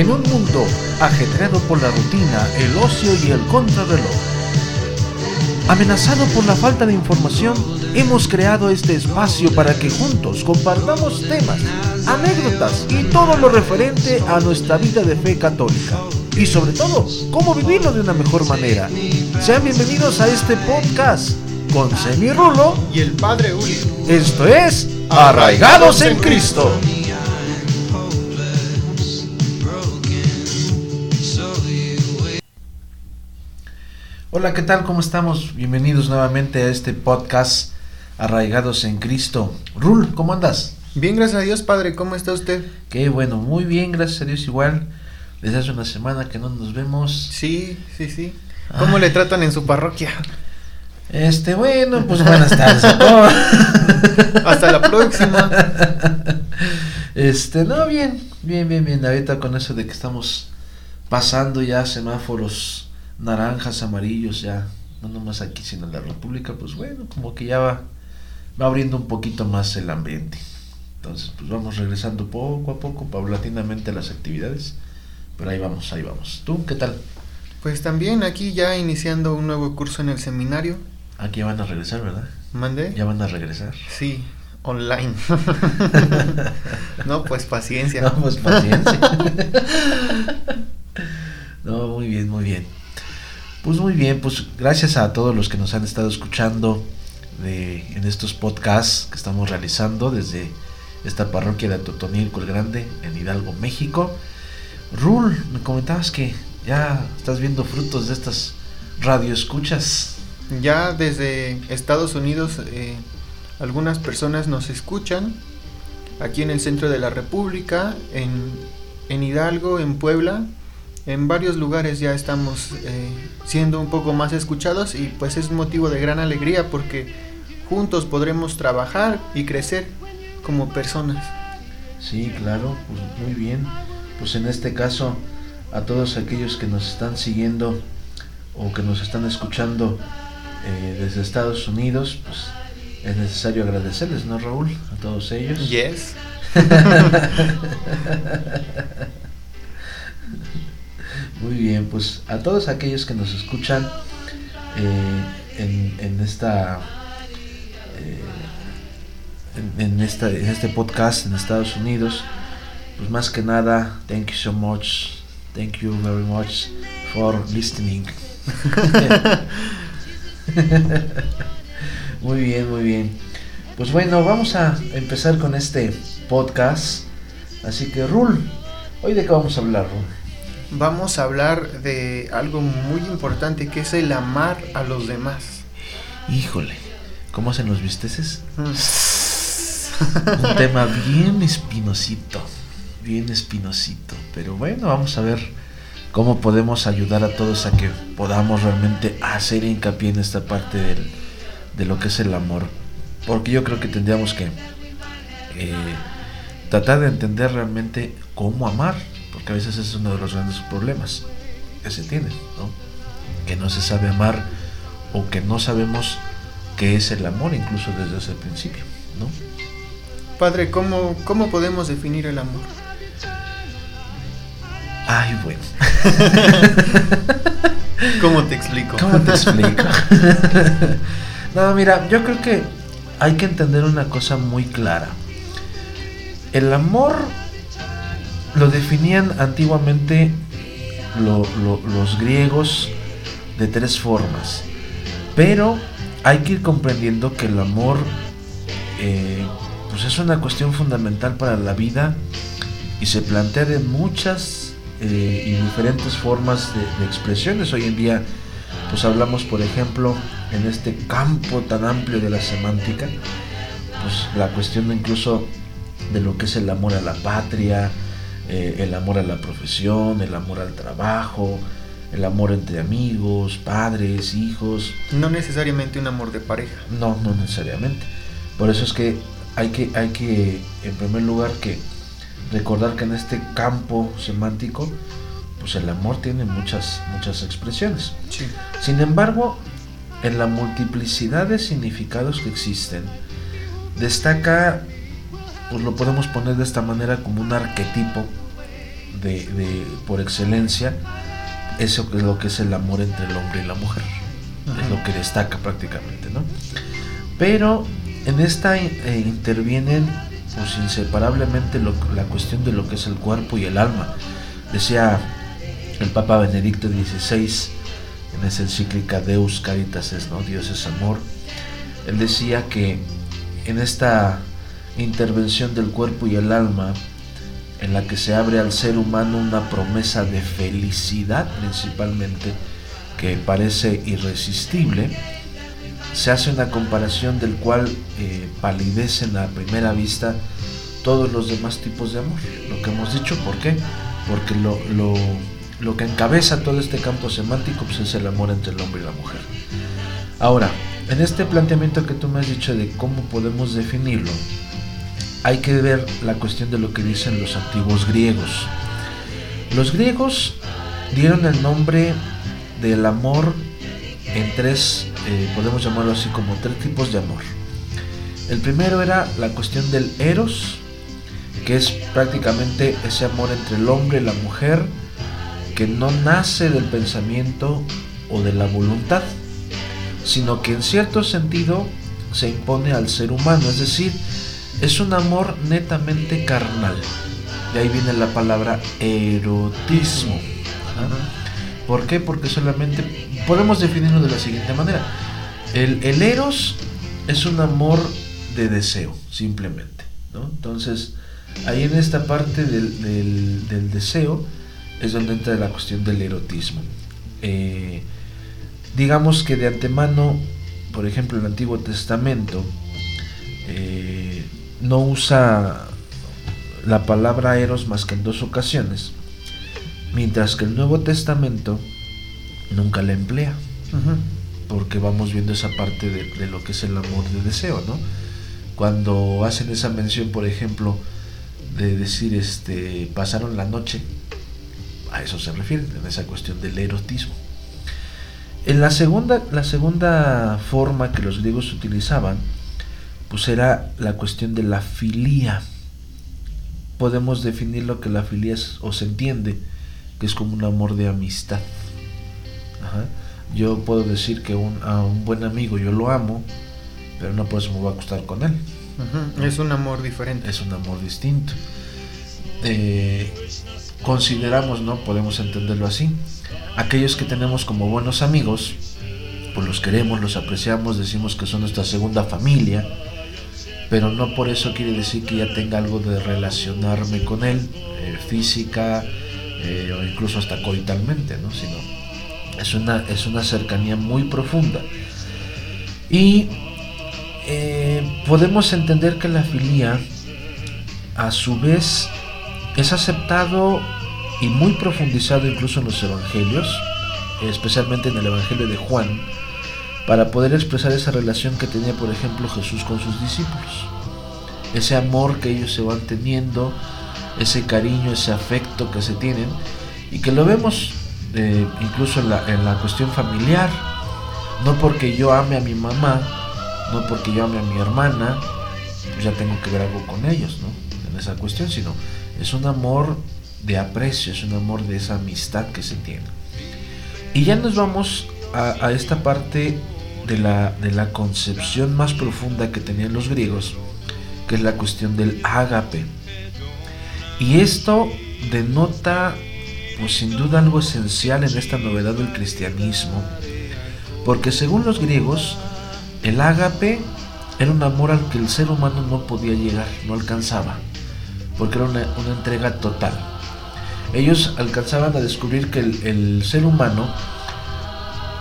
En un mundo ajetreado por la rutina, el ocio y el contrarreloj. Amenazado por la falta de información, hemos creado este espacio para que juntos compartamos temas, anécdotas y todo lo referente a nuestra vida de fe católica. Y sobre todo, cómo vivirlo de una mejor manera. Sean bienvenidos a este podcast con Semi Rulo y el Padre Uli. Esto es Arraigados en Cristo. Hola, ¿qué tal? ¿Cómo estamos? Bienvenidos nuevamente a este podcast Arraigados en Cristo. Rul, ¿cómo andas? Bien, gracias a Dios, Padre. ¿Cómo está usted? Qué bueno, muy bien, gracias a Dios igual. Desde hace una semana que no nos vemos. Sí, sí, sí. ¿Cómo le tratan en su parroquia? Este, bueno, pues buenas tardes a todos. Hasta la próxima. Este, no, bien, bien, bien, bien. Ahorita con eso de que estamos pasando ya semáforos naranjas, amarillos, ya, no nomás aquí, sino en la República, pues bueno, como que ya va, va abriendo un poquito más el ambiente. Entonces, pues vamos regresando poco a poco, paulatinamente a las actividades. Pero ahí vamos, ahí vamos. ¿Tú qué tal? Pues también aquí ya iniciando un nuevo curso en el seminario. Aquí van a regresar, ¿verdad? ¿Mande? Ya van a regresar. Sí, online. no, pues paciencia. No, pues paciencia. no, muy bien, muy bien. Pues muy bien, pues gracias a todos los que nos han estado escuchando de, en estos podcasts que estamos realizando desde esta parroquia de Totonilco el Grande en Hidalgo, México. Rul, me comentabas que ya estás viendo frutos de estas radioescuchas. Ya desde Estados Unidos eh, algunas personas nos escuchan aquí en el centro de la República, en, en Hidalgo, en Puebla, en varios lugares ya estamos eh, siendo un poco más escuchados y pues es motivo de gran alegría porque juntos podremos trabajar y crecer como personas. Sí, claro, pues muy bien. Pues en este caso a todos aquellos que nos están siguiendo o que nos están escuchando eh, desde Estados Unidos, pues es necesario agradecerles, ¿no, Raúl? A todos ellos. Yes. Muy bien, pues a todos aquellos que nos escuchan eh, en, en, esta, eh, esta en este podcast en Estados Unidos, pues más que nada, thank you so much, thank you very much for listening. muy bien, muy bien. Pues bueno, vamos a empezar con este podcast. Así que, Rul, hoy de qué vamos a hablar, Rul? Vamos a hablar de algo muy importante que es el amar a los demás. Híjole, ¿cómo hacen los visteces? Un tema bien espinosito, bien espinosito. Pero bueno, vamos a ver cómo podemos ayudar a todos a que podamos realmente hacer hincapié en esta parte del, de lo que es el amor. Porque yo creo que tendríamos que eh, tratar de entender realmente cómo amar porque a veces es uno de los grandes problemas que se tienen, ¿no? Que no se sabe amar o que no sabemos qué es el amor incluso desde ese principio, ¿no? Padre, ¿cómo, cómo podemos definir el amor? Ay, bueno. ¿Cómo te explico? ¿Cómo te explico? no, mira, yo creo que hay que entender una cosa muy clara. El amor lo definían antiguamente lo, lo, los griegos de tres formas. Pero hay que ir comprendiendo que el amor eh, pues es una cuestión fundamental para la vida y se plantea de muchas eh, y diferentes formas de, de, expresiones. Hoy en día pues hablamos por ejemplo en este campo tan amplio de la semántica, pues la cuestión incluso de lo que es el amor a la patria, eh, el amor a la profesión, el amor al trabajo, el amor entre amigos, padres, hijos. No necesariamente un amor de pareja. No, no necesariamente. Por eso es que hay que, hay que en primer lugar, que recordar que en este campo semántico, pues el amor tiene muchas, muchas expresiones. Sí. Sin embargo, en la multiplicidad de significados que existen, destaca, pues lo podemos poner de esta manera como un arquetipo de, por excelencia eso es lo que es el amor entre el hombre y la mujer. Es lo que destaca prácticamente, ¿no? Pero en esta eh, intervienen pues inseparablemente la cuestión de lo que es el cuerpo y el alma. Decía el Papa Benedicto XVI en esa encíclica Deus Caritas es, ¿no? Dios es amor. Él decía que en esta intervención del cuerpo y el alma, en la que se abre al ser humano una promesa de felicidad principalmente, que parece irresistible, se hace una comparación del cual eh, palidecen a primera vista todos los demás tipos de amor. Lo que hemos dicho, ¿por qué? Porque lo, lo, lo que encabeza todo este campo semántico pues, es el amor entre el hombre y la mujer. Ahora, en este planteamiento que tú me has dicho de cómo podemos definirlo, hay que ver la cuestión de lo que dicen los antiguos griegos. Los griegos dieron el nombre del amor en tres, eh, podemos llamarlo así como tres tipos de amor. El primero era la cuestión del eros, que es prácticamente ese amor entre el hombre y la mujer, que no nace del pensamiento o de la voluntad, sino que en cierto sentido se impone al ser humano, es decir, es un amor netamente carnal. De ahí viene la palabra erotismo. ¿Por qué? Porque solamente podemos definirlo de la siguiente manera. El, eros es un amor de deseo, simplemente. Entonces, ahí en esta parte del, deseo es donde entra la cuestión del erotismo. Eh, digamos que de antemano, por ejemplo, el Antiguo Testamento, eh, no usa la palabra eros más que en dos ocasiones, mientras que el Nuevo Testamento nunca la emplea, porque vamos viendo esa parte de, lo que es el amor de deseo, ¿no? Cuando hacen esa mención, por ejemplo, de decir, este, pasaron la noche, a eso se refiere, en esa cuestión del erotismo. En la segunda, la segunda forma que los griegos utilizaban, pues era la cuestión de la filía. Podemos definir lo que la filía es, o se entiende, que es como un amor de amistad. Yo puedo decir que a un buen amigo yo lo amo, pero no por eso me voy a acostar con él. Es un amor diferente. Es un amor distinto. Eh, consideramos, ¿no? Podemos entenderlo así. Aquellos que tenemos como buenos amigos, pues los queremos, los apreciamos, decimos que son nuestra segunda familia pero no por eso quiere decir que ya tenga algo de relacionarme con él, eh, física eh, o incluso hasta coitalmente, ¿no? sino es una, es una cercanía muy profunda. Y eh, podemos entender que la filía a su vez es aceptado y muy profundizado incluso en los evangelios, especialmente en el Evangelio de Juan, para poder expresar esa relación que tenía, por ejemplo, Jesús con sus discípulos. Ese amor que ellos se van teniendo, ese cariño, ese afecto que se tienen, y que lo vemos eh, incluso en la, en la cuestión familiar. No porque yo ame a mi mamá, no porque yo ame a mi hermana, pues ya tengo que ver algo con ellos, ¿no? En esa cuestión, sino es un amor de aprecio, es un amor de esa amistad que se tiene. Y ya nos vamos a, esta parte de la, de la concepción más profunda que tenían los griegos, que es la cuestión del ágape. Y esto denota, pues sin duda, algo esencial en esta novedad del cristianismo, porque según los griegos, el ágape era un amor al que el ser humano no podía llegar, no alcanzaba, porque era una, entrega total. Ellos alcanzaban a descubrir que el ser humano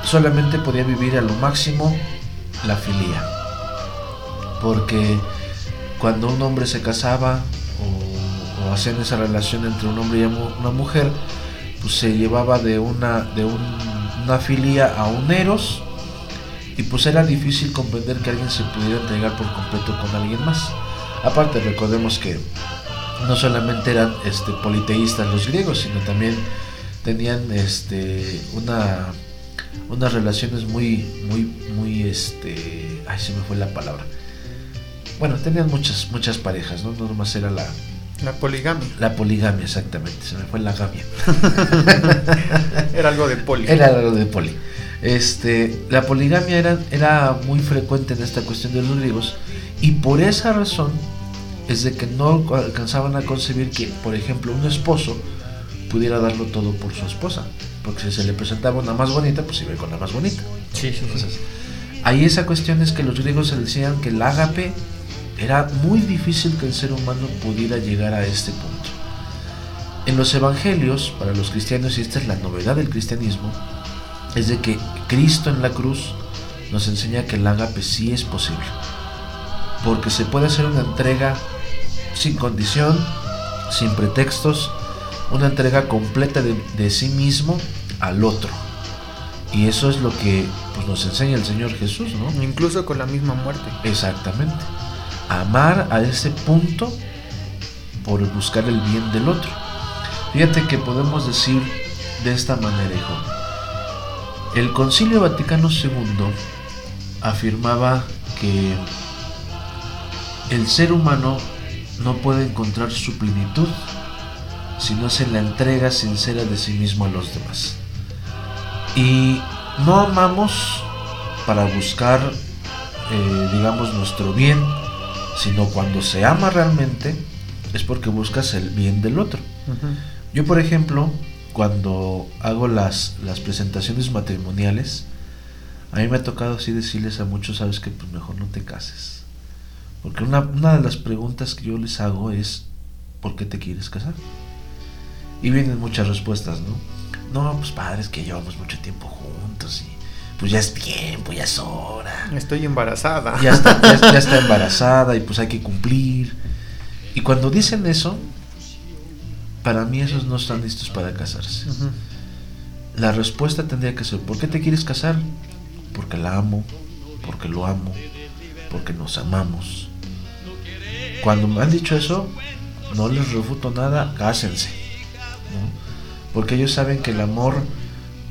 solamente podía vivir a lo máximo la filía. Porque cuando un hombre se casaba o, hacían esa relación entre un hombre y una mujer, pues se llevaba de una, de una filía a un eros y pues era difícil comprender que alguien se pudiera entregar por completo con alguien más. Aparte recordemos que no solamente eran este, politeístas los griegos, sino también tenían este, una unas relaciones muy, muy, muy, este, ay, se me fue la palabra. Bueno, tenían muchas, muchas parejas, ¿no? No nomás era la, La poligamia. La poligamia, exactamente. Se me fue la gamia. era algo de poli. Era algo de poli. Este, la poligamia era, era muy frecuente en esta cuestión de los griegos y por esa razón es de que no alcanzaban a concebir que, por ejemplo, un esposo pudiera darlo todo por su esposa. Porque si se le presentaba una más bonita, pues iba con la más bonita. Sí, sí, Entonces, ahí esa cuestión es que los griegos decían que el ágape era muy difícil que el ser humano pudiera llegar a este punto. En los evangelios, para los cristianos, y esta es la novedad del cristianismo, es de que Cristo en la cruz nos enseña que el ágape sí es posible. Porque se puede hacer una entrega sin condición, sin pretextos, una entrega completa de, de sí mismo al otro. Y eso es lo que pues, nos enseña el Señor Jesús, ¿no? Incluso con la misma muerte. Exactamente. Amar a ese punto por buscar el bien del otro. Fíjate que podemos decir de esta manera, hijo. El Concilio Vaticano II afirmaba que el ser humano no puede encontrar su plenitud si no se la entrega sincera de sí mismo a los demás. Y no amamos para buscar, eh, digamos, nuestro bien, sino cuando se ama realmente es porque buscas el bien del otro. Uh -huh. Yo, por ejemplo, cuando hago las, las presentaciones matrimoniales, a mí me ha tocado así decirles a muchos, sabes que pues mejor no te cases. Porque una, una de las preguntas que yo les hago es, ¿por qué te quieres casar? Y vienen muchas respuestas, ¿no? No, pues padres que llevamos mucho tiempo juntos y pues ya es tiempo, ya es hora. Estoy embarazada. Ya está, ya, ya está embarazada y pues hay que cumplir. Y cuando dicen eso, para mí esos no están listos para casarse. Uh -huh. La respuesta tendría que ser, ¿por qué te quieres casar? Porque la amo, porque lo amo, porque nos amamos. Cuando me han dicho eso, no les refuto nada, cásense. Porque ellos saben que el amor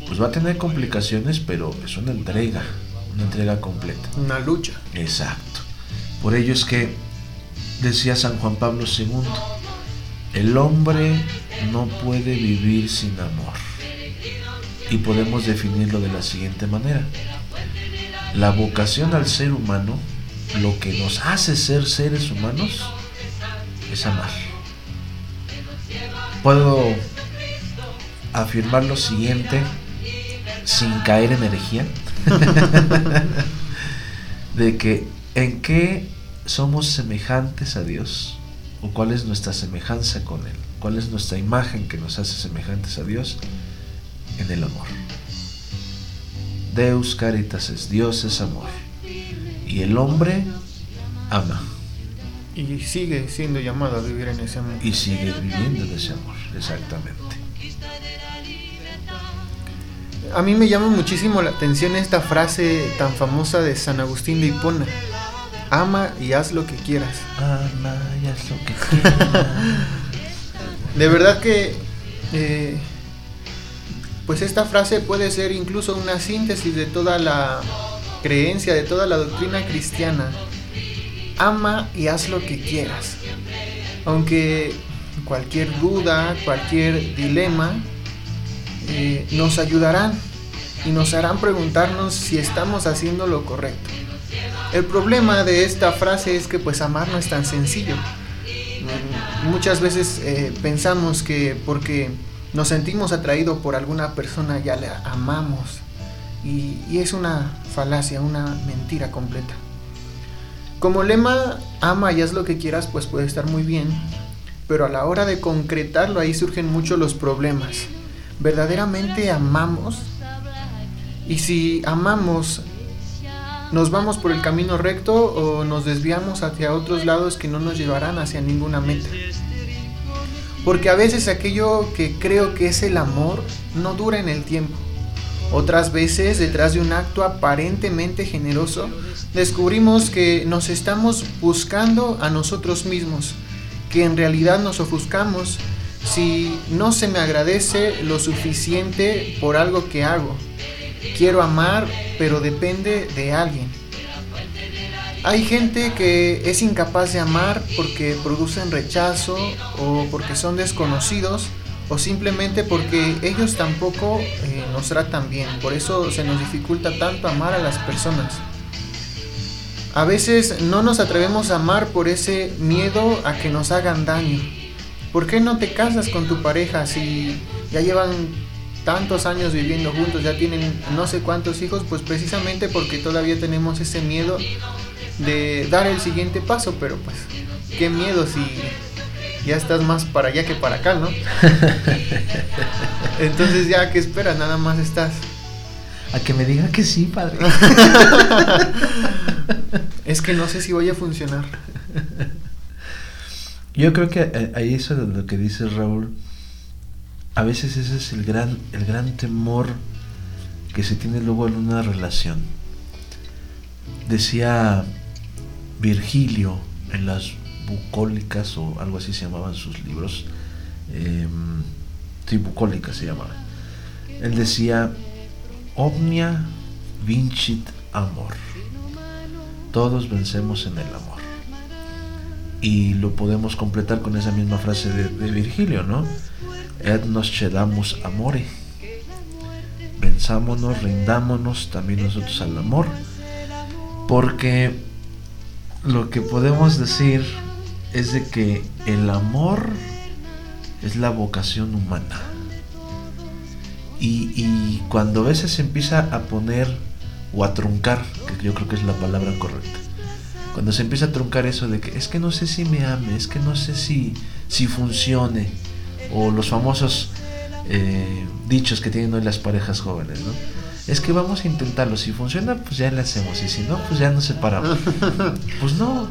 pues va a tener complicaciones, pero es una entrega, una entrega completa. Una lucha. Exacto. Por ello es que decía San Juan Pablo II, el hombre no puede vivir sin amor. Y podemos definirlo de la siguiente manera. La vocación al ser humano, lo que nos hace ser seres humanos, es amar. Puedo afirmar lo siguiente sin caer en herejía. De que en qué somos semejantes a Dios o cuál es nuestra semejanza con Él, cuál es nuestra imagen que nos hace semejantes a Dios en el amor. Deus caritas es Dios es amor. Y el hombre ama. Y sigue siendo llamado a vivir en ese amor. Y sigue viviendo en ese amor exactamente a mí me llama muchísimo la atención esta frase tan famosa de San Agustín de Hipona. Ama y haz lo que quieras. Ama y haz lo que quieras. de verdad que, eh, pues esta frase puede ser incluso una síntesis de toda la creencia, de toda la doctrina cristiana. Ama y haz lo que quieras. Aunque cualquier duda, cualquier dilema, eh, nos ayudarán y nos harán preguntarnos si estamos haciendo lo correcto. El problema de esta frase es que pues amar no es tan sencillo. Muchas veces eh, pensamos que porque nos sentimos atraídos por alguna persona ya la amamos y, y es una falacia, una mentira completa. Como lema, ama y haz lo que quieras, pues puede estar muy bien, pero a la hora de concretarlo ahí surgen muchos los problemas verdaderamente amamos y si amamos nos vamos por el camino recto o nos desviamos hacia otros lados que no nos llevarán hacia ninguna meta. Porque a veces aquello que creo que es el amor no dura en el tiempo. Otras veces, detrás de un acto aparentemente generoso, descubrimos que nos estamos buscando a nosotros mismos, que en realidad nos ofuscamos si no se me agradece lo suficiente por algo que hago. Quiero amar, pero depende de alguien. Hay gente que es incapaz de amar porque producen rechazo o porque son desconocidos o simplemente porque ellos tampoco eh, nos tratan bien. Por eso se nos dificulta tanto amar a las personas. A veces no nos atrevemos a amar por ese miedo a que nos hagan daño. ¿Por qué no te casas con tu pareja si ya llevan tantos años viviendo juntos, ya tienen no sé cuántos hijos? Pues precisamente porque todavía tenemos ese miedo de dar el siguiente paso, pero pues qué miedo si ya estás más para allá que para acá, ¿no? Entonces ya, ¿qué esperas? Nada más estás. A que me diga que sí, padre. es que no sé si voy a funcionar. Yo creo que ahí eso de lo que dice Raúl, a veces ese es el gran, el gran temor que se tiene luego en una relación. Decía Virgilio en las bucólicas o algo así se llamaban sus libros. Eh, sí, se llamaban. Él decía, omnia vincit amor. Todos vencemos en el amor. Y lo podemos completar con esa misma frase de, Virgilio, ¿no? Et nos cedamus amore. Pensámonos, rindámonos también nosotros al amor. Porque lo que podemos decir es de que el amor es la vocación humana. Y, cuando a veces se empieza a poner o a truncar, que yo creo que es la palabra correcta, cuando se empieza a truncar eso de que es que no sé si me ame, es que no sé si, si funcione, o los famosos eh, dichos que tienen hoy las parejas jóvenes, ¿no? Es que vamos a intentarlo, si funciona, pues ya le hacemos, y si no, pues ya nos separamos. pues no,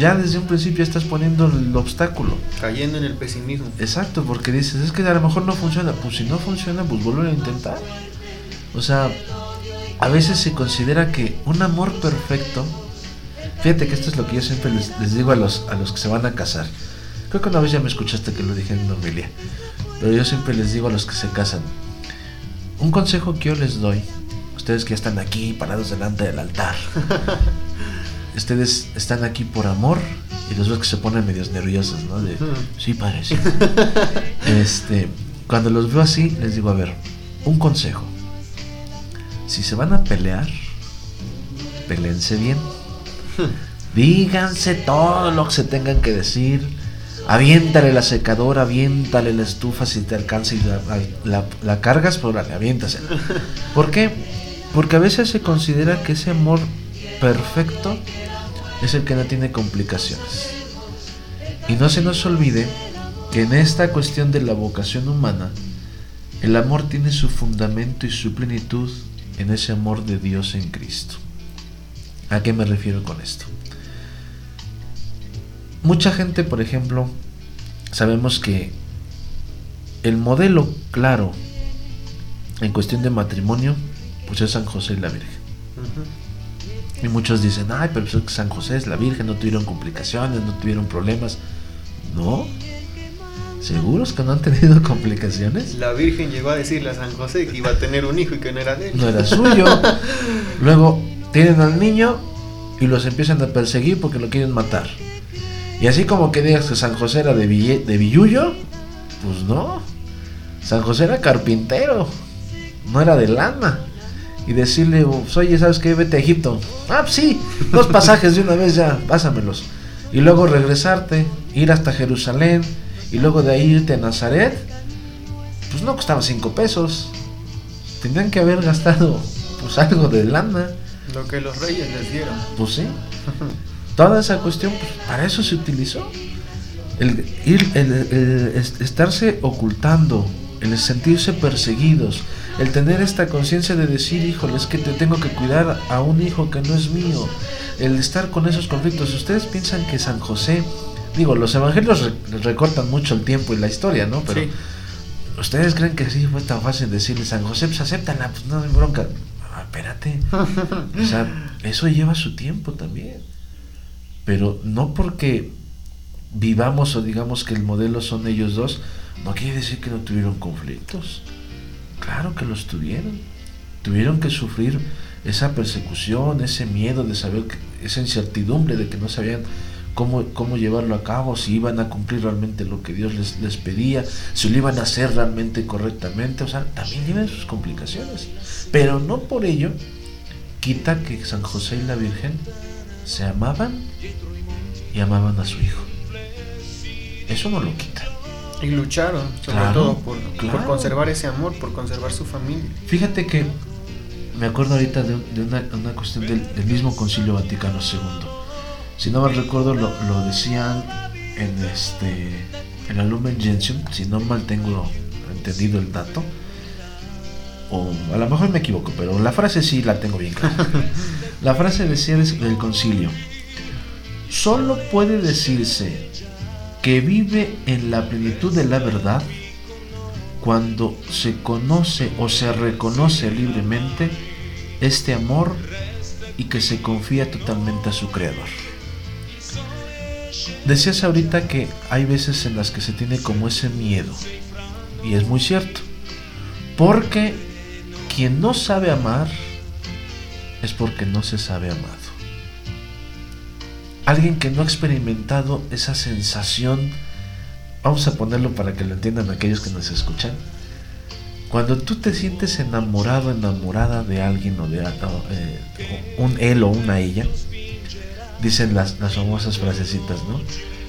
ya desde un principio estás poniendo el obstáculo. Cayendo en el pesimismo. Exacto, porque dices, es que a lo mejor no funciona. Pues si no funciona, pues vuelve a intentar. O sea, a veces se considera que un amor perfecto, fíjate que esto es lo que yo siempre les, digo a los, a los que se van a casar. Creo que una vez ya me escuchaste que lo dije en familia, pero yo siempre les digo a los que se casan, un consejo que yo les doy, ustedes que ya están aquí parados delante del altar, ustedes están aquí por amor y los veo que se ponen medios nerviosos, ¿no? De, sí, parece. Este, cuando los veo así, les digo, a ver, un consejo. Si se van a pelear, pelense bien. Díganse todo lo que se tengan que decir. Aviéntale la secadora, aviéntale la estufa si te alcanza y la, la, cargas, pero pues la aviéntasela. ¿Por qué? Porque a veces se considera que ese amor perfecto es el que no tiene complicaciones. Y no se nos olvide que en esta cuestión de la vocación humana, el amor tiene su fundamento y su plenitud en ese amor de Dios en Cristo. ¿A qué me refiero con esto? Mucha gente, por ejemplo, sabemos que el modelo claro en cuestión de matrimonio, pues es San José y la Virgen. Y muchos dicen, ay, pero pues San José es la Virgen, no tuvieron complicaciones, no tuvieron problemas. No, ¿Seguros que no han tenido complicaciones? La Virgen llegó a decirle a San José que iba a tener un hijo y que no era de él. No era suyo. Luego tienen al niño y los empiezan a perseguir porque lo quieren matar. Y así como que digas que San José era de, de Villullo, pues no. San José era carpintero, no era de lana y decirle, oye, ¿sabes qué? Vete a Egipto. Ah, pues sí, dos pasajes de una vez ya, pásamelos. Y luego regresarte, ir hasta Jerusalén y luego de ahí irte a Nazaret, pues no costaba cinco pesos. Tendrían que haber gastado pues algo de lana. Lo que los reyes les dieron. Pues sí. Toda esa cuestión, pues para eso se utilizó. El, ir, el estarse ocultando, el sentirse perseguidos, el tener esta conciencia de decir, híjole, es que te tengo que cuidar a un hijo que no es mío, el estar con esos conflictos. Ustedes piensan que San José, digo, los evangelios recortan mucho el tiempo y la historia, ¿no? Pero ustedes creen que sí fue tan fácil decirle, San José, pues acéptala, pues no hay bronca. Ah, espérate. o sea, eso lleva su tiempo también. Pero no porque vivamos o digamos que el modelo son ellos dos, no quiere decir que no tuvieron conflictos. Claro que los tuvieron. Tuvieron que sufrir esa persecución, ese miedo de saber, esa incertidumbre de que no sabían cómo, cómo llevarlo a cabo, si iban a cumplir realmente lo que Dios les, les pedía, si lo iban a hacer realmente correctamente, o sea, también tienen sus complicaciones. Pero no por ello quita que San José y la Virgen se amaban y amaban a su hijo. Eso no lo quita. Y lucharon, sobre todo, por, por, conservar ese amor, por conservar su familia. Fíjate que me acuerdo ahorita de, una, una, cuestión del, del, mismo Concilio Vaticano II. Si no mal recuerdo, lo, lo decían en este en la Lumen Gentium, si no mal tengo entendido el dato, o a lo mejor me equivoco, pero la frase sí la tengo bien clara. la frase decía del concilio, solo puede decirse que vive en la plenitud de la verdad cuando se conoce o se reconoce libremente este amor y que se confía totalmente a su creador. Decías ahorita que hay veces en las que se tiene como ese miedo, y es muy cierto, porque quien no sabe amar es porque no se sabe amado. Alguien que no ha experimentado esa sensación, vamos a ponerlo para que lo entiendan aquellos que nos escuchan. Cuando tú te sientes enamorado, enamorada de alguien o de eh, un él o una ella, dicen las, las famosas frasecitas, ¿no?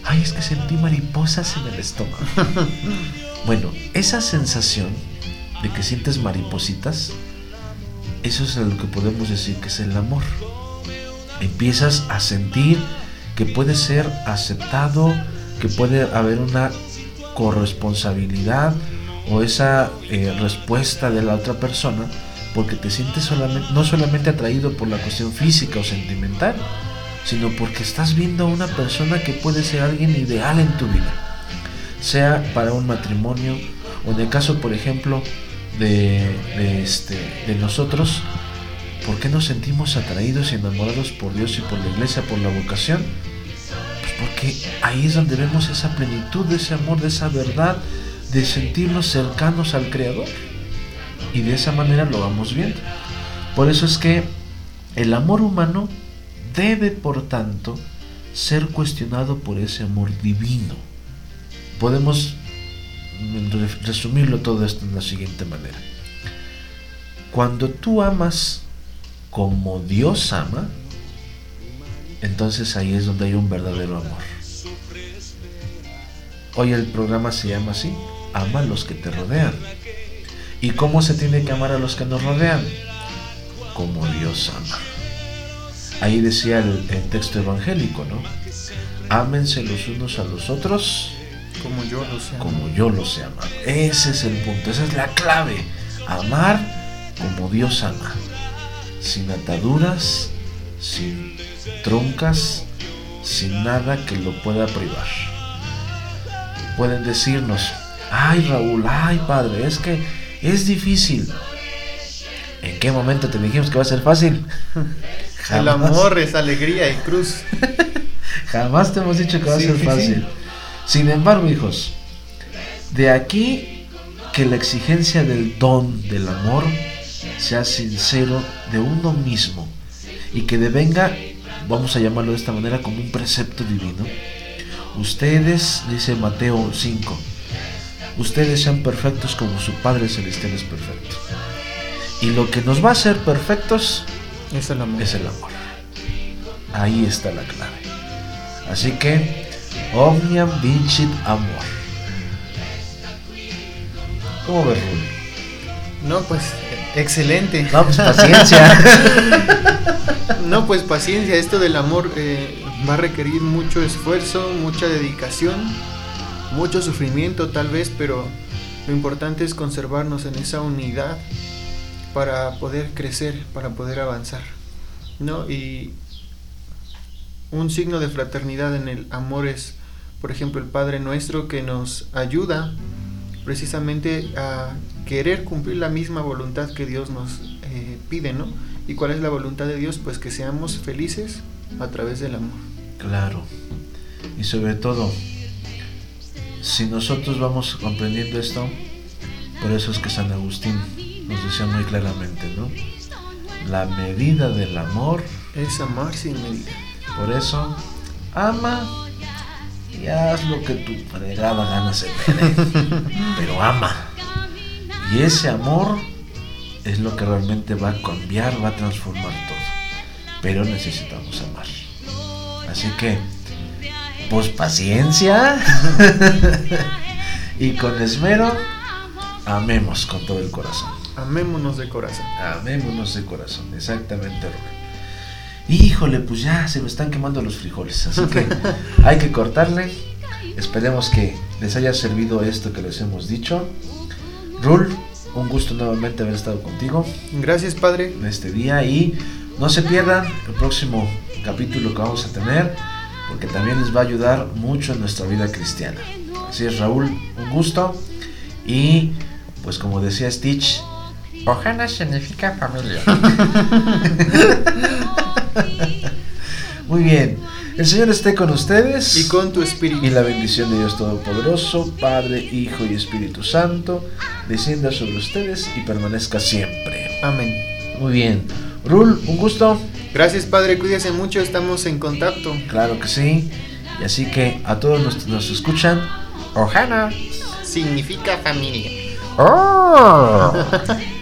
Ay, es que sentí mariposas en el estómago. bueno, esa sensación de que sientes maripositas, eso es lo que podemos decir que es el amor. Empiezas a sentir que puede ser aceptado, que puede haber una corresponsabilidad o esa eh, respuesta de la otra persona porque te sientes solamente, no solamente atraído por la cuestión física o sentimental, sino porque estás viendo a una persona que puede ser alguien ideal en tu vida, sea para un matrimonio o en el caso, por ejemplo, de, este, de nosotros, ¿por qué nos sentimos atraídos y enamorados por Dios y por la iglesia, por la vocación? Pues porque ahí es donde vemos esa plenitud de ese amor, de esa verdad, de sentirnos cercanos al Creador. Y de esa manera lo vamos viendo. Por eso es que el amor humano debe, por tanto, ser cuestionado por ese amor divino. Podemos resumirlo todo esto en la siguiente manera. Cuando tú amas como Dios ama, entonces ahí es donde hay un verdadero amor. Hoy el programa se llama así, ama a los que te rodean. ¿Y cómo se tiene que amar a los que nos rodean? Como Dios ama. Ahí decía el, texto evangélico, ¿no? Ámense los unos a los otros como yo los he Como yo los he amado. Ese es el punto, esa es la clave. Amar como Dios ama. Sin ataduras, sin troncas, sin nada que lo pueda privar. Pueden decirnos, ay Raúl, ay padre, es que es difícil. ¿En qué momento te dijimos que va a ser fácil? El amor es alegría y cruz. Jamás te hemos dicho que va a ser fácil. Sin embargo, hijos, de aquí que la exigencia del don del amor sea sincero de uno mismo y que devenga, vamos a llamarlo de esta manera, como un precepto divino. Ustedes, dice Mateo 5, ustedes sean perfectos como su Padre Celestial es perfecto. Y lo que nos va a hacer perfectos es el amor. Es el amor. Ahí está la clave. Así que, omnium vincit amor. ¿Cómo ves, No, pues excelente. No, pues paciencia. no, pues paciencia. Esto del amor eh, va a requerir mucho esfuerzo, mucha dedicación, mucho sufrimiento tal vez, pero lo importante es conservarnos en esa unidad para poder crecer, para poder avanzar. ¿no? Y un signo de fraternidad en el amor es, por ejemplo, el Padre Nuestro que nos ayuda precisamente a querer cumplir la misma voluntad que Dios nos eh, pide, ¿no? ¿Y cuál es la voluntad de Dios? Pues que seamos felices a través del amor. Claro. Y sobre todo, si nosotros vamos comprendiendo esto, por eso es que San Agustín nos decía muy claramente, ¿no? La medida del amor es amar sin medida. Por eso, ama y haz lo que tu fregada gana se Pero ama. Y ese amor es lo que realmente va a cambiar, va a transformar todo. Pero necesitamos amar. Así que, pues paciencia. y con esmero, amemos con todo el corazón. Amémonos de corazón. Amémonos de corazón, exactamente, Híjole, pues ya se me están quemando los frijoles, así que hay que cortarle. Esperemos que les haya servido esto que les hemos dicho. Rul, un gusto nuevamente haber estado contigo. Gracias, Padre. En este día y no se pierdan el próximo capítulo que vamos a tener, porque también les va a ayudar mucho en nuestra vida cristiana. Así es, Raúl, un gusto. Y pues como decía Stitch, Ojana significa familia. Muy bien. El Señor esté con ustedes. Y con tu espíritu. Y la bendición de Dios Todopoderoso, Padre, Hijo y Espíritu Santo, descienda sobre ustedes y permanezca siempre. Amén. Muy bien. Rul, un gusto. Gracias, Padre. Cuídese mucho. Estamos en contacto. Claro que sí. Y así que a todos los nos escuchan, Ojana significa familia. ¡Oh!